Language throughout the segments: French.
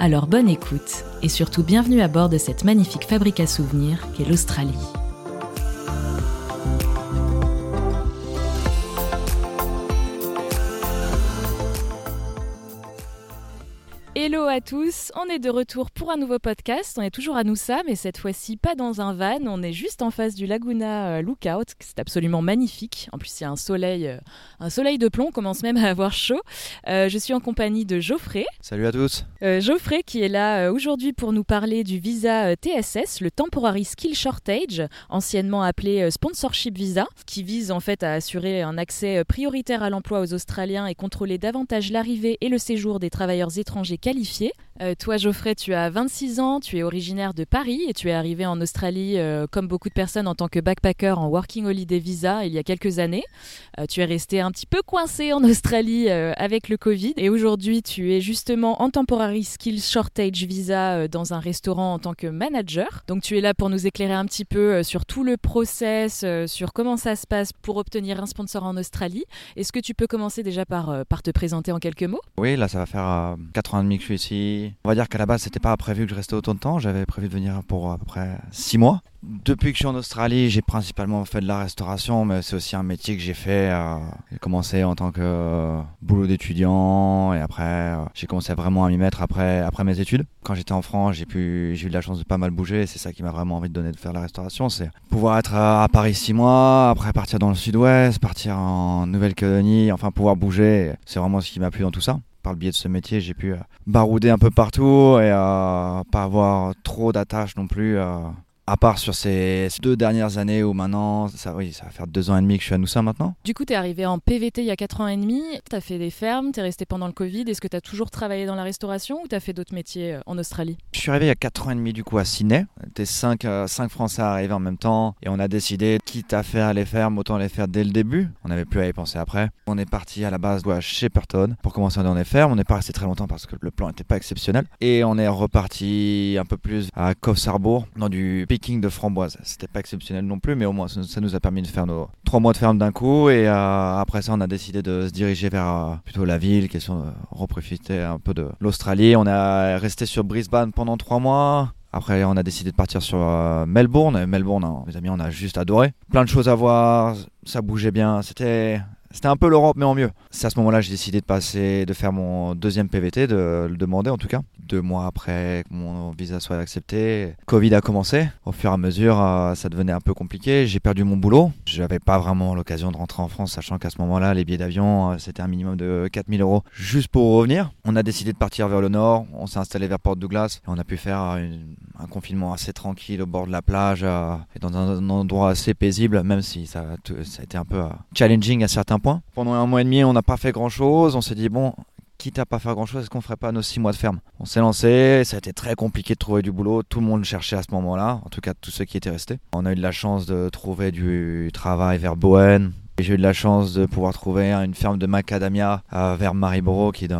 Alors bonne écoute, et surtout bienvenue à bord de cette magnifique fabrique à souvenirs qu'est l'Australie. Hello à tous, on est de retour pour un nouveau podcast. On est toujours à Noosa, mais cette fois-ci pas dans un van. On est juste en face du Laguna euh, Lookout, c'est absolument magnifique. En plus, il y a un soleil, euh, un soleil de plomb. On commence même à avoir chaud. Euh, je suis en compagnie de Geoffrey. Salut à tous. Geoffrey qui est là aujourd'hui pour nous parler du visa TSS, le Temporary Skill Shortage, anciennement appelé Sponsorship Visa, qui vise en fait à assurer un accès prioritaire à l'emploi aux Australiens et contrôler davantage l'arrivée et le séjour des travailleurs étrangers Euh, toi, Geoffrey, tu as 26 ans, tu es originaire de Paris et tu es arrivé en Australie, euh, comme beaucoup de personnes, en tant que backpacker en Working Holiday Visa il y a quelques années. Euh, tu es resté un petit peu coincé en Australie avec le Covid et aujourd'hui, tu es justement en Temporary Skills Shortage Visa dans un restaurant en tant que manager. Donc, tu es là pour nous éclairer un petit peu sur tout le process, sur comment ça se passe pour obtenir un sponsor en Australie. Est-ce que tu peux commencer déjà par, par te présenter en quelques mots? Oui, là, ça va faire 4 ans et demi je suis ici. On va dire qu'à la base, c'était pas prévu que je restais autant de temps. J'avais prévu de venir pour à peu près 6 mois. Depuis que je suis en Australie, j'ai principalement fait de la restauration, mais c'est aussi un métier que j'ai fait. Euh, j'ai commencé en tant que euh, boulot d'étudiant et après, euh, j'ai commencé vraiment à m'y mettre après, après mes études. Quand j'étais en France, j'ai eu de la chance de pas mal bouger. C'est ça qui m'a vraiment envie de donner de faire de la restauration, c'est pouvoir être à Paris 6 mois, après partir dans le Sud-Ouest, partir en Nouvelle-Calédonie, enfin pouvoir bouger. C'est vraiment ce qui m'a plu dans tout ça par le biais de ce métier, j'ai pu barouder un peu partout et pas avoir trop d'attaches non plus euh, à part sur ces deux dernières années où maintenant, ça, oui, ça va faire deux ans et demi que je suis à Noussa maintenant. Du coup, tu es arrivé en PVT il y a quatre ans et demi, tu as fait des fermes, tu es resté pendant le Covid. Est-ce que tu as toujours travaillé dans la restauration ou tu as fait d'autres métiers euh, en Australie? Je suis arrivé il y a quatre ans et demi du coup à Sydney. On était cinq, euh, cinq Français arrivés en même temps et on a décidé, quitte à faire les fermes, autant les faire dès le début. On n'avait plus à y penser après. On est parti à la base à Shepperton pour commencer dans les fermes. On n'est pas resté très longtemps parce que le plan n'était pas exceptionnel. Et on est reparti un peu plus à Coffs dans du picking de framboise. C'était pas exceptionnel non plus, mais au moins ça, nous a permis de faire nos trois mois de ferme d'un coup. Et euh, après ça, on a décidé de se diriger vers euh, plutôt la ville, question de reprofiter un peu de l'Australie. On a resté sur Brisbane pendant trois mois. Après, on a décidé de partir sur euh, Melbourne. Melbourne, hein, mes amis, on a juste adoré. Plein de choses à voir, ça bougeait bien. C'était c'était un peu l'Europe, mais en mieux. C'est à ce moment-là j'ai décidé de passer, de faire mon deuxième PVT, de le demander en tout cas. Deux mois après que mon visa soit accepté, Covid a commencé. Au fur et à mesure, euh, ça devenait un peu compliqué. J'ai perdu mon boulot. Je n'avais pas vraiment l'occasion de rentrer en France, sachant qu'à ce moment-là, les billets d'avion, euh, c'était un minimum de 4000 euros juste pour revenir. On a décidé de partir vers le nord. On s'est installé vers Port Douglas. Et on a pu faire un confinement assez tranquille au bord de la plage euh, et dans un, endroit assez paisible, même si ça, ça a été un peu challenging à certains point. Pendant un mois et demi, on n'a pas fait grand chose. On s'est dit, bon, quitte à pas faire grand chose, est-ce qu'on ferait pas nos six mois de ferme? On s'est lancé, ça a été très compliqué de trouver du boulot, tout le monde cherchait à ce moment-là, en tout cas tous ceux qui étaient restés. On a eu de la chance de trouver du travail vers Bowen, j'ai eu de la chance de pouvoir trouver une ferme de macadamia euh, vers Mariboro qui est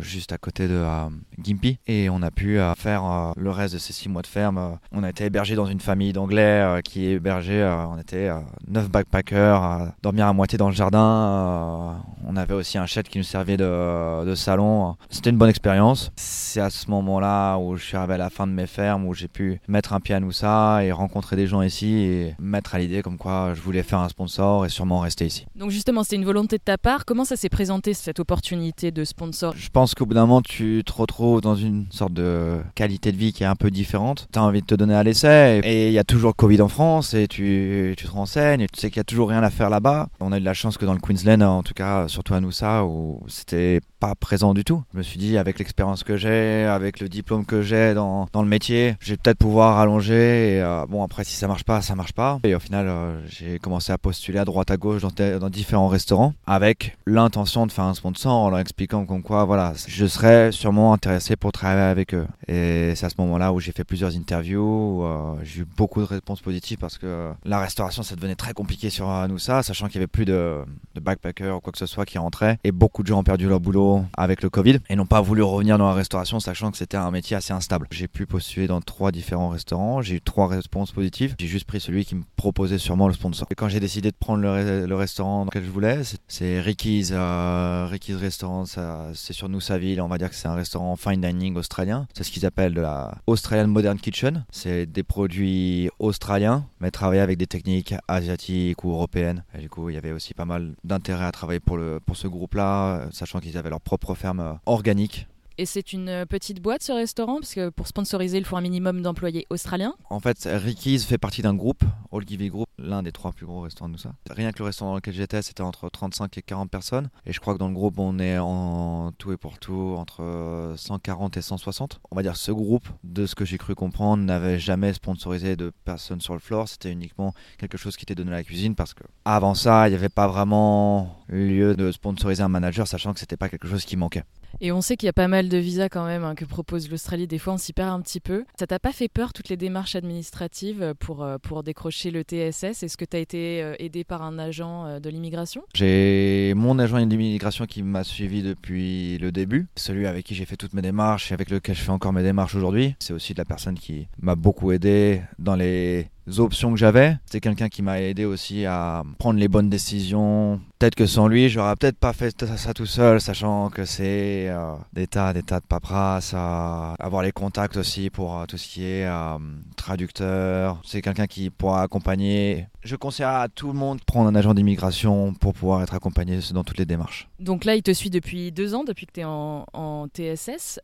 juste à côté de euh, Gimpy et on a pu euh, faire le reste de ces six mois de ferme. on a été hébergé dans une famille d'anglais qui est hébergée, on était neuf backpackers dormir à moitié dans le jardin. on avait aussi un shed qui nous servait de, salon. C'était une bonne expérience. C'est à ce moment-là où je suis arrivé à la fin de mes fermes où j'ai pu mettre un pied à Noussa et rencontrer des gens ici et mettre à l'idée comme quoi je voulais faire un sponsor et sûrement ici. Donc justement, c'était une volonté de ta part. Comment ça s'est présenté cette opportunité de sponsor? Je pense qu'au bout d'un moment, tu te retrouves dans une sorte de qualité de vie qui est un peu différente. Tu as envie de te donner à l'essai et il y a toujours Covid en France et tu, tu te renseignes et tu sais qu'il y a toujours rien à faire là-bas. On a eu de la chance que dans le Queensland, en tout cas surtout à Noosa, où c'était pas présent du tout. Je me suis dit, avec l'expérience que j'ai, avec le diplôme que j'ai dans, dans, le métier, je vais peut-être pouvoir allonger. Et, euh, bon, après, si ça marche pas, ça marche pas. Et au final, euh, j'ai commencé à postuler à droite à gauche dans, différents restaurants avec l'intention de faire un sponsor en leur expliquant comme quoi, voilà, je serais sûrement intéressé pour travailler avec eux. Et c'est à ce moment-là où j'ai fait plusieurs interviews, euh, j'ai eu beaucoup de réponses positives parce que la restauration, ça devenait très compliqué sur nous ça, sachant qu'il y avait plus de, de backpackers ou quoi que ce soit qui rentraient et beaucoup de gens ont perdu leur boulot avec le Covid et n'ont pas voulu revenir dans la restauration, sachant que c'était un métier assez instable. J'ai pu postuler dans trois différents restaurants, j'ai eu trois réponses positives, j'ai juste pris celui qui me proposait sûrement le sponsor. Et quand j'ai décidé de prendre le, restaurant dans lequel je voulais, c'est Ricky's, euh, Ricky's Restaurant, c'est sur Noosa-Ville, on va dire que c'est un restaurant fine dining australien, c'est ce qu'ils appellent de la Australian Modern Kitchen, c'est des produits australiens, mais travailler avec des techniques asiatiques ou européennes. Et du coup, il y avait aussi pas mal d'intérêt à travailler pour, le, pour ce groupe-là, sachant qu'ils avaient leur propre ferme euh, organique et c'est une euh, petite boîte ce restaurant Parce que pour sponsoriser, il faut un minimum d'employés australiens. En fait, Ricky's fait partie d'un groupe, All Give Group, l'un des trois plus gros restaurants de ça. Rien que le restaurant dans lequel j'étais, c'était entre 35 et 40 personnes. Et je crois que dans le groupe, on est en tout et pour tout entre 140 et 160. On va dire ce groupe, de ce que j'ai cru comprendre, n'avait jamais sponsorisé de personnes sur le floor. C'était uniquement quelque chose qui était donné à la cuisine parce que avant ça, il n'y avait pas vraiment lieu de sponsoriser un manager, sachant que c'était pas quelque chose qui manquait. Et on sait qu'il y a pas mal de visas quand même hein, que propose l'Australie. Des fois, on s'y perd un petit peu. Ça t'a pas fait peur toutes les démarches administratives pour, euh, pour décrocher le TSS Est-ce que tu as été euh, aidé par un agent euh, de l'immigration? J'ai mon agent de l'immigration qui m'a suivi depuis le début, celui avec qui j'ai fait toutes mes démarches et avec lequel je fais encore mes démarches aujourd'hui. C'est aussi la personne qui m'a beaucoup aidé dans les options que j'avais. C'est quelqu'un qui m'a aidé aussi à prendre les bonnes décisions. Peut-être que sans lui, j'aurais peut-être pas fait ça tout seul, sachant que c'est euh, des tas, des tas de paperasse, avoir les contacts aussi pour euh, tout ce qui est euh, traducteur. C'est quelqu'un qui pourra accompagner. Je conseille à tout le monde de prendre un agent d'immigration pour pouvoir être accompagné dans toutes les démarches. Donc là, il te suit depuis deux ans, depuis que tu es en, TSS.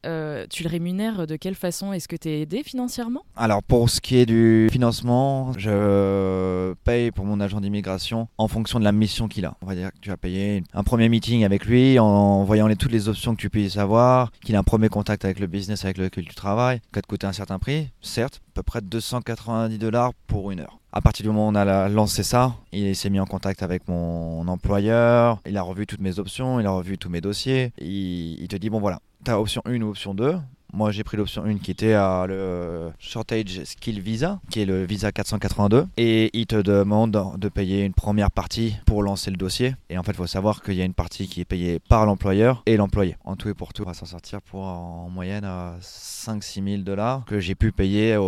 tu le rémunères de quelle façon? Est-ce que tu es aidé financièrement? Alors pour ce qui est du financement, je paye pour mon agent d'immigration en fonction de la mission qu'il a. On va dire que tu vas payer un premier meeting avec lui en voyant les, toutes les options que tu puisses avoir, qu'il a un premier contact avec le business avec lequel tu travailles, qui va te coûter un certain prix, certes, peu près 290 dollars pour une heure. À partir du moment où on a lancé ça, il s'est mis en contact avec mon employeur, il a revu toutes mes options, il a revu tous mes dossiers, il, il te dit bon voilà, tu as option 1 ou option 2, moi, j'ai pris l'option 1 qui était à le Shortage Skill Visa, qui est le visa 482. Et il te demande de payer une première partie pour lancer le dossier. Et en fait, il faut savoir qu'il y a une partie qui est payée par l'employeur et l'employé. En tout et pour tout, on va s'en sortir pour en moyenne 5-6 000 dollars que j'ai pu payer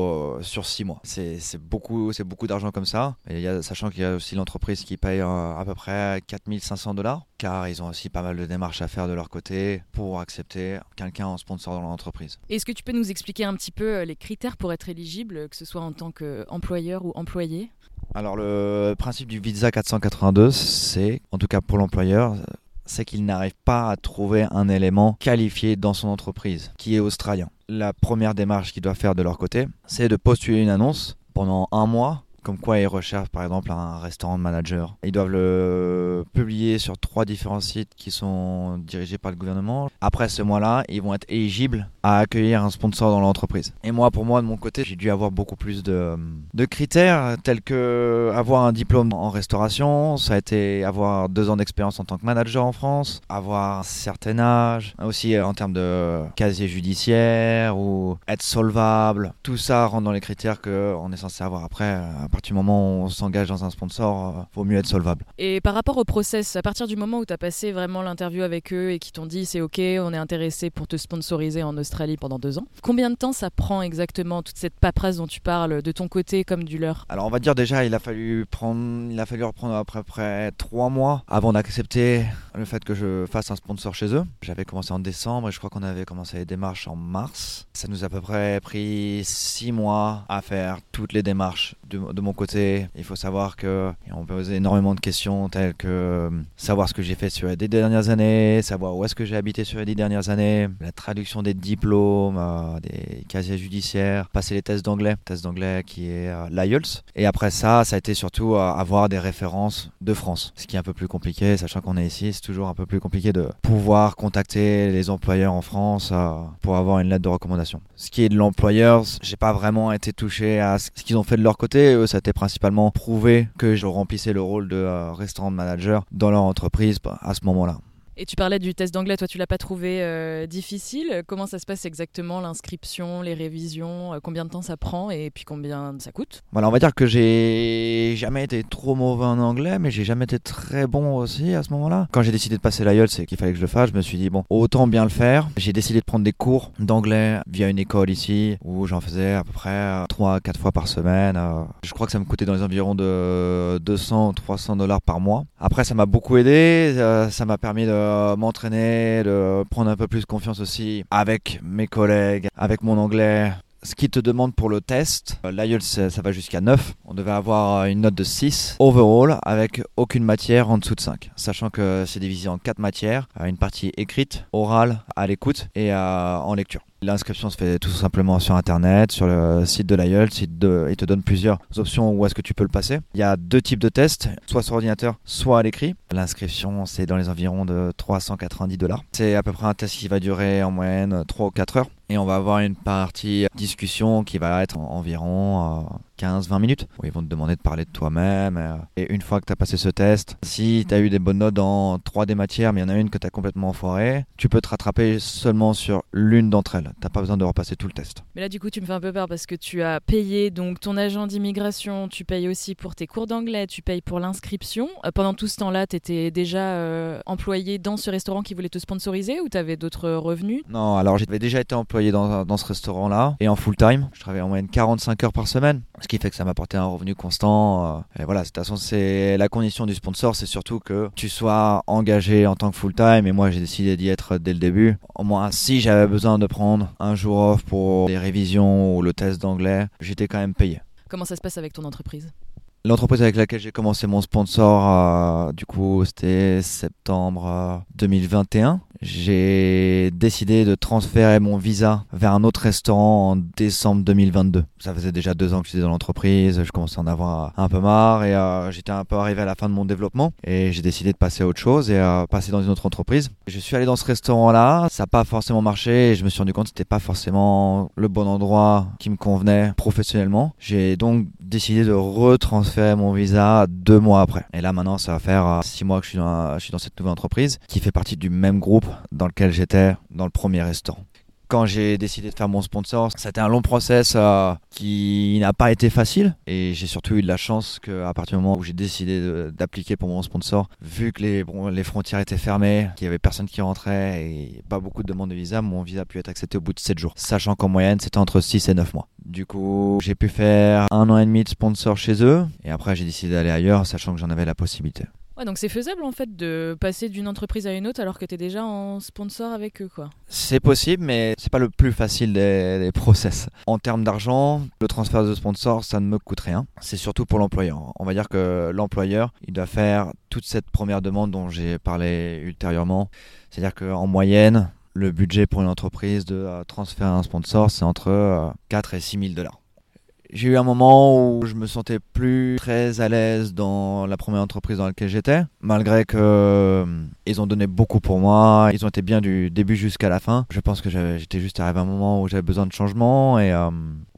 sur 6 mois. C'est beaucoup, beaucoup d'argent comme ça. Y a, sachant qu'il y a aussi l'entreprise qui paye euh, à peu près 4 500 dollars, car ils ont aussi pas mal de démarches à faire de leur côté pour accepter quelqu'un en sponsor dans l'entreprise. Est-ce que tu peux nous expliquer un petit peu euh, les critères pour être éligible, que ce soit en tant qu'employeur ou employé? Alors le principe du visa 482, c'est, en tout cas pour l'employeur, c'est qu'il n'arrive pas à trouver un élément qualifié dans son entreprise qui est australien. La première démarche qu'il doit faire de leur côté, c'est de postuler une annonce pendant un mois comme quoi ils recherchent par exemple un restaurant de manager. Ils doivent le publier sur trois différents sites qui sont dirigés par le gouvernement. Après ce mois-là, ils vont être éligibles à accueillir un sponsor dans l'entreprise. Et moi, pour moi, de mon côté, j'ai dû avoir beaucoup plus de, de critères tels que avoir un diplôme en restauration, ça a été avoir deux ans d'expérience en tant que manager en France, avoir un certain âge, aussi en termes de casier judiciaire ou être solvable. Tout ça rentre dans les critères qu'on est censé avoir après partir du moment où on s'engage dans un sponsor, il euh, vaut mieux être solvable. Et par rapport au process, à partir du moment où tu as passé vraiment l'interview avec eux et qu'ils t'ont dit c'est ok, on est intéressé pour te sponsoriser en Australie pendant deux ans, combien de temps ça prend exactement toute cette paperasse dont tu parles de ton côté comme du leur? Alors on va dire déjà il a fallu prendre, il a fallu reprendre à peu près trois mois avant d'accepter le fait que je fasse un sponsor chez eux. J'avais commencé en décembre et je crois qu'on avait commencé les démarches en mars. Ça nous a à peu près pris six mois à faire toutes les démarches de, de mon côté, il faut savoir que on peut poser énormément de questions telles que euh, savoir ce que j'ai fait sur les dix dernières années, savoir où est-ce que j'ai habité sur les dix dernières années, la traduction des diplômes diplômes, des casiers judiciaires, passer les tests d'anglais, test d'anglais qui est l'IELTS. Et après ça, ça a été surtout avoir des références de France, ce qui est un peu plus compliqué, sachant qu'on est ici, c'est toujours un peu plus compliqué de pouvoir contacter les employeurs en France pour avoir une lettre de recommandation. Ce qui est de l'employeur, j'ai pas vraiment été touché à ce qu'ils ont fait de leur côté. Eux, ça a été principalement prouvé que je remplissais le rôle de restaurant manager dans leur entreprise bah, à ce moment-là. Et tu parlais du test d'anglais, toi tu l'as pas trouvé euh, difficile. Comment ça se passe exactement l'inscription, les révisions, euh, combien de temps ça prend et puis combien ça coûte? Voilà, on va dire que j'ai jamais été trop mauvais en anglais, mais j'ai jamais été très bon aussi à ce moment-là. Quand j'ai décidé de passer l'IELTS c'est qu'il fallait que je le fasse, je me suis dit bon, autant bien le faire. J'ai décidé de prendre des cours d'anglais via une école ici où j'en faisais à peu près 3 euh, 4 fois par semaine. Je crois que ça me coûtait dans les environs de 200 300 dollars par mois. Après ça m'a beaucoup aidé, ça m'a permis de euh, m'entraîner, de prendre un peu plus confiance aussi avec mes collègues, avec mon anglais. Ce qui te demande pour le test, euh, l'IELTS ça, va jusqu'à 9. On devait avoir une note de 6 overall avec aucune matière en dessous de 5. Sachant que c'est divisé en 4 matières, euh, une partie écrite, orale, à l'écoute et en lecture. L'inscription se fait tout simplement sur internet, sur le site de l'IELTS. Il te donne plusieurs options où est-ce que tu peux le passer. Il y a deux types de tests, soit sur ordinateur, soit à l'écrit. L'inscription, c'est dans les environs de 390 dollars. C'est à peu près un test qui va durer en moyenne 3 ou 4 heures. Et on va avoir une partie discussion qui va être environ 15-20 euh, minutes où ils vont te demander de parler de toi-même. Euh, et une fois que tu as passé ce test, si tu as eu des bonnes notes dans 3 des matières, mais il y en a une que tu as complètement foiré, tu peux te rattraper seulement sur l'une d'entre elles. T'as pas besoin de repasser tout le test. Mais là, du coup, tu me fais un peu peur parce que tu as payé donc ton agent d'immigration, tu payes aussi pour tes cours d'anglais, tu payes pour l'inscription. Euh, pendant tout ce temps-là, tu étais déjà employé dans ce restaurant qui voulait te sponsoriser ou tu avais d'autres revenus? Non, alors j'avais déjà été employé dans, ce restaurant-là et en full time. Je travaillais en moyenne 45 heures par semaine, ce qui fait que ça m'apportait un revenu constant. Euh, et voilà, de toute façon, c'est la condition du sponsor, c'est surtout que tu sois engagé en tant que full time. Et moi, j'ai décidé d'y être dès le début. Au moins, si j'avais besoin de prendre un jour off pour les révisions ou le test d'anglais, j'étais quand même payé. Comment ça se passe avec ton entreprise? L'entreprise avec laquelle j'ai commencé mon sponsor, euh, du coup, c'était septembre 2021. Euh, j'ai décidé de transférer mon visa vers un autre restaurant en décembre 2022. Ça faisait déjà deux ans que j'étais dans l'entreprise, je commençais à en avoir un peu marre et euh, j'étais un peu arrivé à la fin de mon développement et j'ai décidé de passer à autre chose et à passer dans une autre entreprise. Je suis allé dans ce restaurant-là, ça n'a pas forcément marché et je me suis rendu compte que c'était pas forcément le bon endroit qui me convenait professionnellement. J'ai donc décidé de retransférer mon visa deux mois après. Et là maintenant, ça va faire euh, six mois que je suis dans cette nouvelle entreprise qui fait partie du même groupe dans lequel j'étais dans le premier restaurant. Quand j'ai décidé de faire mon sponsor, c'était un long process euh, qui n'a pas été facile et j'ai surtout eu de la chance qu'à partir du moment où j'ai décidé d'appliquer pour mon sponsor, vu que les, frontières étaient fermées, qu'il y avait personne qui rentrait et pas beaucoup de demandes de visa, mon visa a pu être accepté au bout de 7 jours, sachant qu'en moyenne c'était entre 6 et 9 mois. Du coup, j'ai pu faire un an et demi de sponsor chez eux et après j'ai décidé d'aller ailleurs, sachant que j'en avais la possibilité. Ouais, donc c'est faisable en fait de passer d'une entreprise à une autre alors que tu es déjà en sponsor avec eux quoi. C'est possible mais c'est pas le plus facile des, process. En termes d'argent, le transfert de sponsor ça ne me coûte rien. C'est surtout pour l'employeur. On va dire que l'employeur, il doit faire toute cette première demande dont j'ai parlé ultérieurement. C'est-à-dire qu'en moyenne, le budget pour une entreprise de euh, transférer un sponsor, c'est entre 4 euh, et 6 000 dollars. J'ai eu un moment où je me sentais plus très à l'aise dans la première entreprise dans laquelle j'étais, malgré que euh, ils ont donné beaucoup pour moi, ils ont été bien du début jusqu'à la fin. Je pense que j'étais juste arrivé à un moment où j'avais besoin de changement et euh,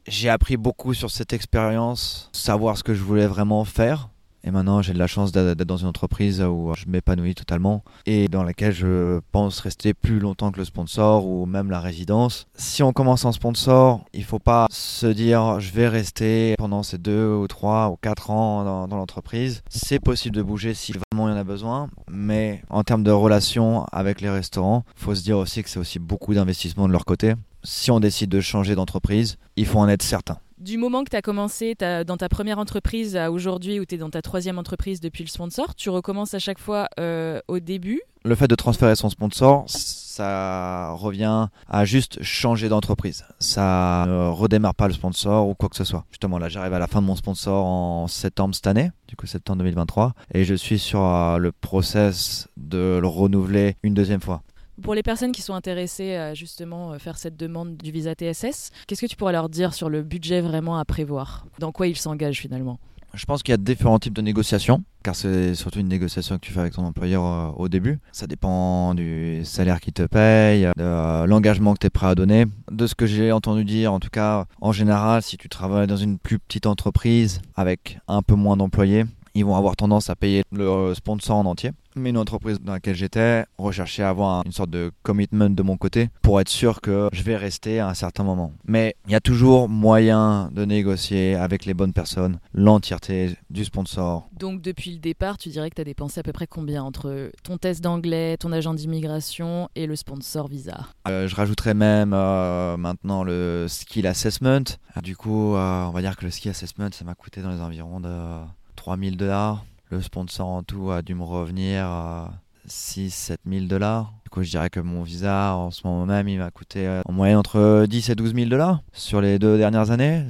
j'ai appris beaucoup sur cette expérience, savoir ce que je voulais vraiment faire et maintenant, j'ai de la chance d'être dans une entreprise où je m'épanouis totalement et dans laquelle je pense rester plus longtemps que le sponsor ou même la résidence. Si on commence en sponsor, il faut pas se dire je vais rester pendant ces deux ou trois ou quatre ans dans, l'entreprise. C'est possible de bouger si vraiment il y en a besoin, mais en termes de relations avec les restaurants, faut se dire aussi que c'est aussi beaucoup d'investissement de leur côté. Si on décide de changer d'entreprise, il faut en être certain. Du moment que tu as commencé dans ta première entreprise à aujourd'hui, où tu es dans ta troisième entreprise depuis le sponsor, tu recommences à chaque fois euh, au début? Le fait de transférer son sponsor, ça revient à juste changer d'entreprise. Ça ne redémarre pas le sponsor ou quoi que ce soit. Justement, là, j'arrive à la fin de mon sponsor en septembre cette année, du coup septembre 2023, et je suis sur euh, le process de le renouveler une deuxième fois. Pour les personnes qui sont intéressées à justement faire cette demande du visa TSS, qu'est-ce que tu pourrais leur dire sur le budget vraiment à prévoir? Dans quoi ils s'engagent finalement? Je pense qu'il y a différents types de négociations, car c'est surtout une négociation que tu fais avec ton employeur euh, au début. Ça dépend du salaire qu'il te paye, de euh, l'engagement que tu es prêt à donner. De ce que j'ai entendu dire, en tout cas, en général, si tu travailles dans une plus petite entreprise avec un peu moins d'employés, ils vont avoir tendance à payer le sponsor en entier. Mais une entreprise dans laquelle j'étais recherchait à avoir une sorte de commitment de mon côté pour être sûr que je vais rester à un certain moment. Mais il y a toujours moyen de négocier avec les bonnes personnes l'entièreté du sponsor. Donc depuis le départ, tu dirais que tu as dépensé à peu près combien entre ton test d'anglais, ton agent d'immigration et le sponsor visa? Euh, Je rajouterais même euh, maintenant le skill assessment. Du coup, euh, on va dire que le skill assessment, ça m'a coûté dans les environs de 3000 dollars. Le sponsor en tout a dû me revenir à 6-7 000 dollars. Du coup, je dirais que mon visa, en ce moment même, il m'a coûté euh, en moyenne entre 10 et 12 000 dollars sur les deux dernières années,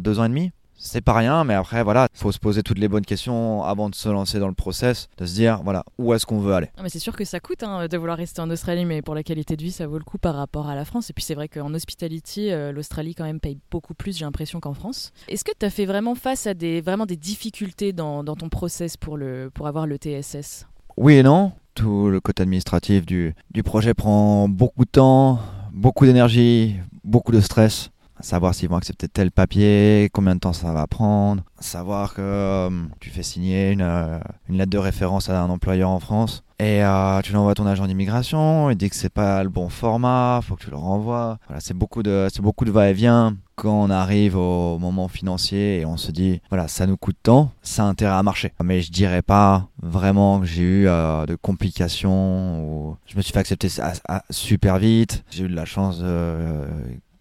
deux ans et demi c'est pas rien, mais après, voilà, il faut se poser toutes les bonnes questions avant de se lancer dans le process, de se dire, voilà, où est-ce qu'on veut aller. mais c'est sûr que ça coûte hein, de vouloir rester en Australie, mais pour la qualité de vie, ça vaut le coup par rapport à la France. Et puis c'est vrai qu'en hospitality, euh, l'Australie quand même paye beaucoup plus, j'ai l'impression, qu'en France. Est-ce que tu as fait vraiment face à des, vraiment des difficultés dans, dans ton process pour, le, pour avoir le TSS Oui et non. Tout le côté administratif du, du projet prend beaucoup de temps, beaucoup d'énergie, beaucoup de stress savoir s'ils vont accepter tel papier, combien de temps ça va prendre, savoir que euh, tu fais signer une, euh, une, lettre de référence à un employeur en France et euh, tu l'envoies à ton agent d'immigration, il dit que c'est pas le bon format, faut que tu le renvoies. Voilà, c'est beaucoup de c'est beaucoup de va-et-vient quand on arrive au moment financier et on se dit voilà, ça nous coûte tant, ça a intérêt à marcher. Mais je dirais pas vraiment que j'ai eu de complications ou je me suis fait accepter super vite. J'ai eu de la chance de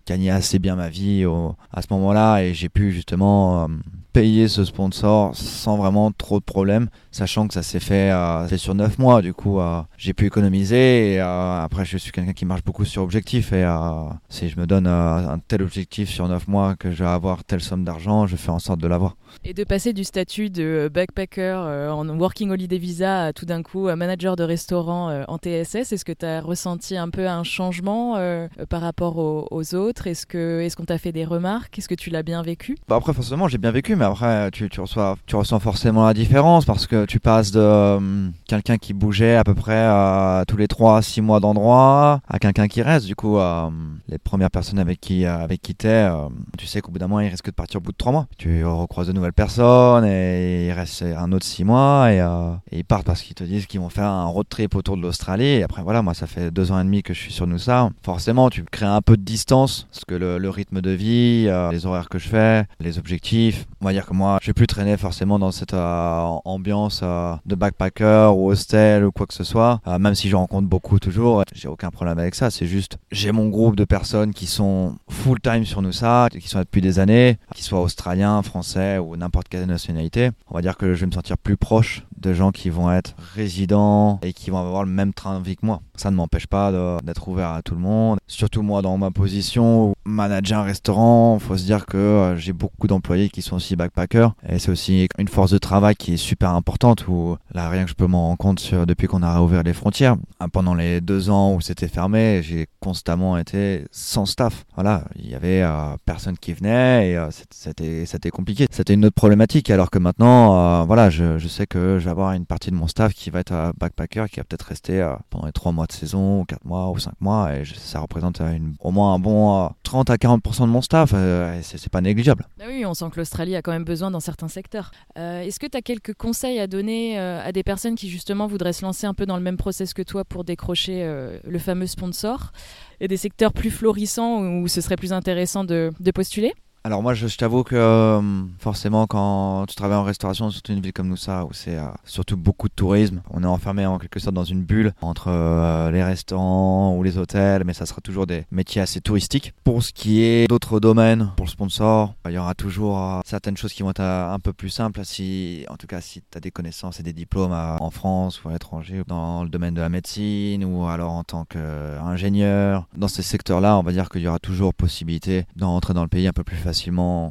gagné assez bien ma vie à ce moment-là et j'ai pu justement euh, payer ce sponsor sans vraiment trop de problèmes, sachant que ça s'est fait, euh, sur 9 mois. Du coup, euh, j'ai pu économiser et après, je suis quelqu'un qui marche beaucoup sur objectif et si je me donne un tel objectif sur 9 mois que je vais avoir telle somme d'argent, je fais en sorte de l'avoir. Et de passer du statut de backpacker en Working Holiday Visa à tout d'un coup manager de restaurant en TSS, est-ce que tu as ressenti un peu un changement par rapport aux, aux autres? Est-ce qu'on t'a fait des remarques? Est-ce que tu l'as bien vécu? Bah Après, forcément, j'ai bien vécu, mais après, tu, reçois, tu ressens forcément la différence parce que tu passes de euh, quelqu'un qui bougeait à peu près euh, tous les 3-6 mois d'endroit à quelqu'un qui reste. Du coup, euh, les premières personnes avec qui avec qui t'es, tu sais qu'au bout d'un mois, ils risquent de partir au bout de 3 mois. Tu recroises de nouvelles personnes et il reste un autre 6 mois et, ils partent parce qu'ils te disent qu'ils vont faire un road trip autour de l'Australie. Et après, voilà, moi, ça fait 2 ans et demi que je suis sur Noosa. Forcément, tu crées un peu de distance parce que le, rythme de vie, les horaires que je fais, les objectifs, dire que moi, je vais plus traîner forcément dans cette euh, ambiance euh, de backpacker ou hostel ou quoi que ce soit. même si je rencontre beaucoup toujours, j'ai aucun problème avec ça. C'est juste, j'ai mon groupe de personnes qui sont full time sur nous ça, qui sont depuis des années, qu'ils soient australiens, français ou n'importe quelle nationalité. On va dire que je vais me sentir plus proche de gens qui vont être résidents et qui vont avoir le même train de vie que moi. Ça ne m'empêche pas d'être ouvert à tout le monde. Surtout moi dans ma position, manager un restaurant, faut se dire que euh, j'ai beaucoup d'employés qui sont aussi backpackers et c'est aussi une force de travail qui est super importante où là rien que je peux m'en rendre compte depuis qu'on a réouvert les frontières. Ah, pendant les deux ans où c'était fermé, j'ai constamment été sans staff. Voilà, il y avait euh, personne qui venait et euh, c'était compliqué. C'était une autre problématique alors que maintenant, voilà, je, je sais que je vais avoir une partie de mon staff qui va être backpacker, qui va peut-être rester pendant les trois mois de saison, ou quatre mois, ou cinq mois, et ça représente au moins un bon 30 à 40% de mon staff, euh, c'est pas négligeable. Bah oui, on sent que l'Australie a quand même besoin dans certains secteurs. Euh, est-ce que tu as quelques conseils à donner euh, à des personnes qui justement voudraient se lancer un peu dans le même process que toi pour décrocher le fameux sponsor et des secteurs plus florissants où ce serait plus intéressant de postuler? Alors moi, je, t'avoue que euh, forcément, quand tu travailles en restauration, surtout une ville comme nous, ça, où c'est euh, surtout beaucoup de tourisme, on est enfermé en quelque sorte dans une bulle entre euh, les restaurants ou les hôtels, mais ça sera toujours des métiers assez touristiques. Pour ce qui est d'autres domaines, pour le sponsor, il y aura toujours certaines choses qui vont être un peu plus simples, si, en tout cas si tu as des connaissances et des diplômes en France ou à l'étranger, dans le domaine de la médecine ou alors en tant qu'ingénieur. Dans ces secteurs-là, on va dire qu'il y aura toujours possibilité d'entrer dans le pays un peu plus facilement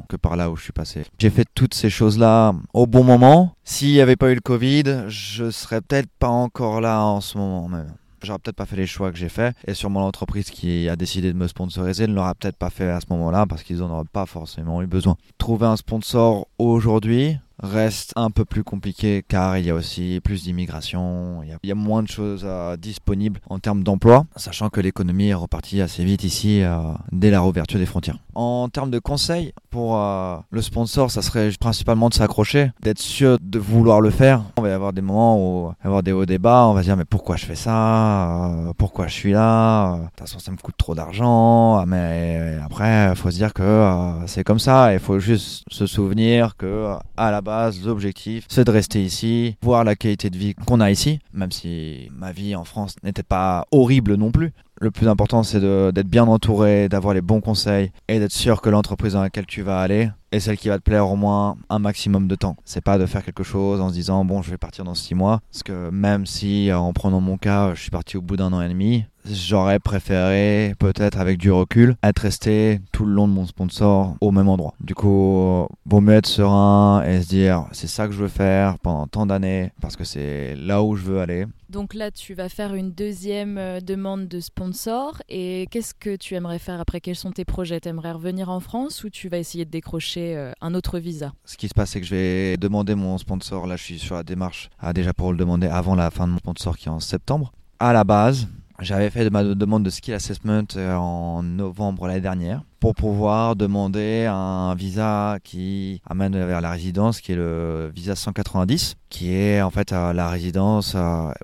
que par là où je suis passé. J'ai fait toutes ces choses-là au bon moment. S'il n'y avait pas eu le Covid, je serais peut-être pas encore là en ce moment même. j'aurais peut-être pas fait les choix que j'ai fait. Et sûrement l'entreprise qui a décidé de me sponsoriser ne l'aura peut-être pas fait à ce moment-là parce qu'ils n'en auraient pas forcément eu besoin. Trouver un sponsor aujourd'hui, reste un peu plus compliqué car il y a aussi plus d'immigration, il, y a moins de choses euh, disponibles en termes d'emploi, sachant que l'économie est repartie assez vite ici euh, dès la réouverture des frontières. En termes de conseils, pour euh, le sponsor, ça serait principalement de s'accrocher, d'être sûr de vouloir le faire. On va y avoir des moments où il va avoir des hauts débats, on va se dire mais pourquoi je fais ça Pourquoi je suis là De toute façon ça me coûte trop d'argent, ah, mais après il faut se dire que c'est comme ça, il faut juste se souvenir que à la base l'objectif, c'est de rester ici, voir la qualité de vie qu'on a ici, même si ma vie en France n'était pas horrible non plus. Le plus important, c'est d'être bien entouré, d'avoir les bons conseils et d'être sûr que l'entreprise dans laquelle tu vas aller est celle qui va te plaire au moins un maximum de temps. C'est pas de faire quelque chose en se disant bon, je vais partir dans six mois. Parce que même si, en prenant mon cas, je suis parti au bout d'un an et demi, j'aurais préféré, peut-être avec du recul, être resté tout le long de mon sponsor au même endroit. Du coup, vaut mieux être serein et se dire c'est ça que je veux faire pendant tant d'années parce que c'est là où je veux aller. Donc là, tu vas faire une deuxième euh, demande de sponsor. Et qu'est-ce que tu aimerais faire après? Quels sont tes projets? Tu aimerais revenir en France ou tu vas essayer de décrocher euh, un autre visa? Ce qui se passe, c'est que je vais demander mon sponsor. Là, je suis sur la démarche ah, déjà pour le demander avant la fin de mon sponsor qui est en septembre. À la base, j'avais fait ma demande de skill assessment euh, en novembre l'année dernière pour pouvoir demander un visa qui amène vers la résidence, qui est le visa 190, qui est en fait la résidence,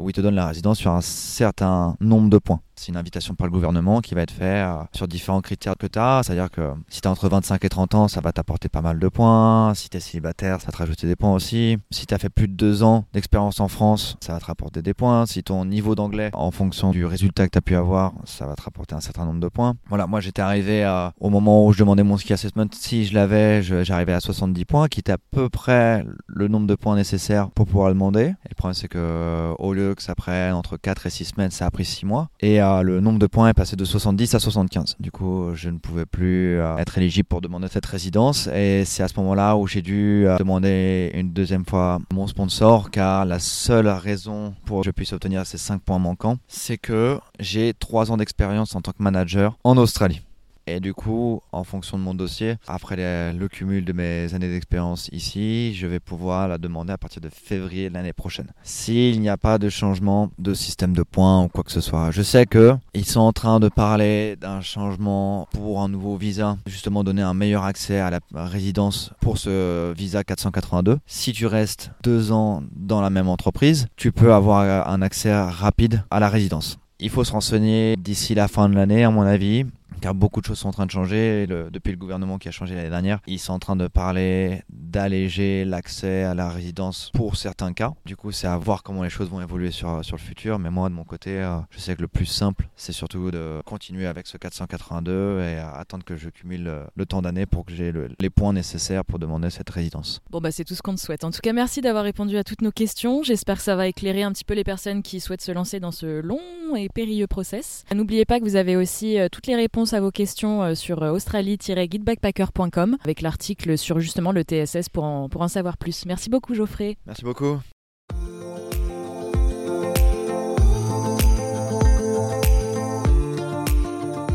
où il te donne la résidence sur un certain nombre de points. C'est une invitation par le gouvernement qui va être faite euh, sur différents critères que tu as. C'est-à-dire que si tu es entre 25 et 30 ans, ça va t'apporter pas mal de points. Si tu es célibataire, ça va te rajouter des points aussi. Si tu as fait plus de deux ans d'expérience en France, ça va te rapporter des points. Si ton niveau d'anglais, en fonction du résultat que tu as pu avoir, ça va te rapporter un certain nombre de points. Voilà, moi j'étais arrivé à, au moment où je demandais mon ski assessment, si je l'avais, j'arrivais à 70 points, qui était à peu près le nombre de points nécessaires pour pouvoir le demander. Le problème, c'est que au lieu que ça prenne entre 4 et 6 semaines, ça a pris 6 mois. Et euh, le nombre de points est passé de 70 à 75. Du coup, je ne pouvais plus euh, être éligible pour demander cette résidence. Et c'est à ce moment-là où j'ai dû euh, demander une deuxième fois mon sponsor, car la seule raison pour que je puisse obtenir ces 5 points manquants, c'est que j'ai 3 ans d'expérience en tant que manager en Australie. Et du coup, en fonction de mon dossier, après le cumul de mes années d'expérience ici, je vais pouvoir la demander à partir de février l'année prochaine. S'il n'y a pas de changement de système de points ou quoi que ce soit, je sais que ils sont en train de parler d'un changement pour un nouveau visa, justement donner un meilleur accès à la résidence pour ce visa 482. Si tu restes deux ans dans la même entreprise, tu peux avoir un accès rapide à la résidence. Il faut se renseigner d'ici la fin de l'année, à mon avis car beaucoup de choses sont en train de changer. depuis le gouvernement qui a changé l'année dernière, ils sont en train de parler d'alléger l'accès à la résidence pour certains cas. Du coup, c'est à voir comment les choses vont évoluer sur, sur le futur. Mais moi, de mon côté, euh, je sais que le plus simple, c'est surtout de continuer avec ce 482 et attendre que je cumule le, temps d'année pour que j'ai les points nécessaires pour demander cette résidence. Bon, bah, c'est tout ce qu'on te souhaite. En tout cas, merci d'avoir répondu à toutes nos questions. J'espère que ça va éclairer un petit peu les personnes qui souhaitent se lancer dans ce long et périlleux process. N'oubliez pas que vous avez aussi euh, toutes les réponses à vos questions euh, sur australie-guidebackpacker.com avec l'article sur justement le TSS pour en, pour en savoir plus. Merci beaucoup Geoffrey. Merci beaucoup.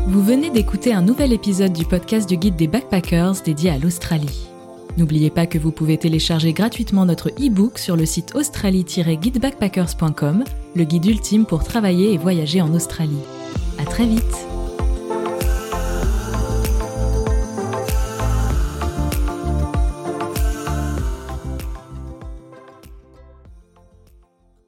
Vous venez d'écouter un nouvel épisode du podcast du guide des backpackers dédié à l'Australie. N'oubliez pas que vous pouvez télécharger gratuitement notre e-book sur le site australie-guidebackpackers.com, le guide ultime pour travailler et voyager en Australie. À très vite!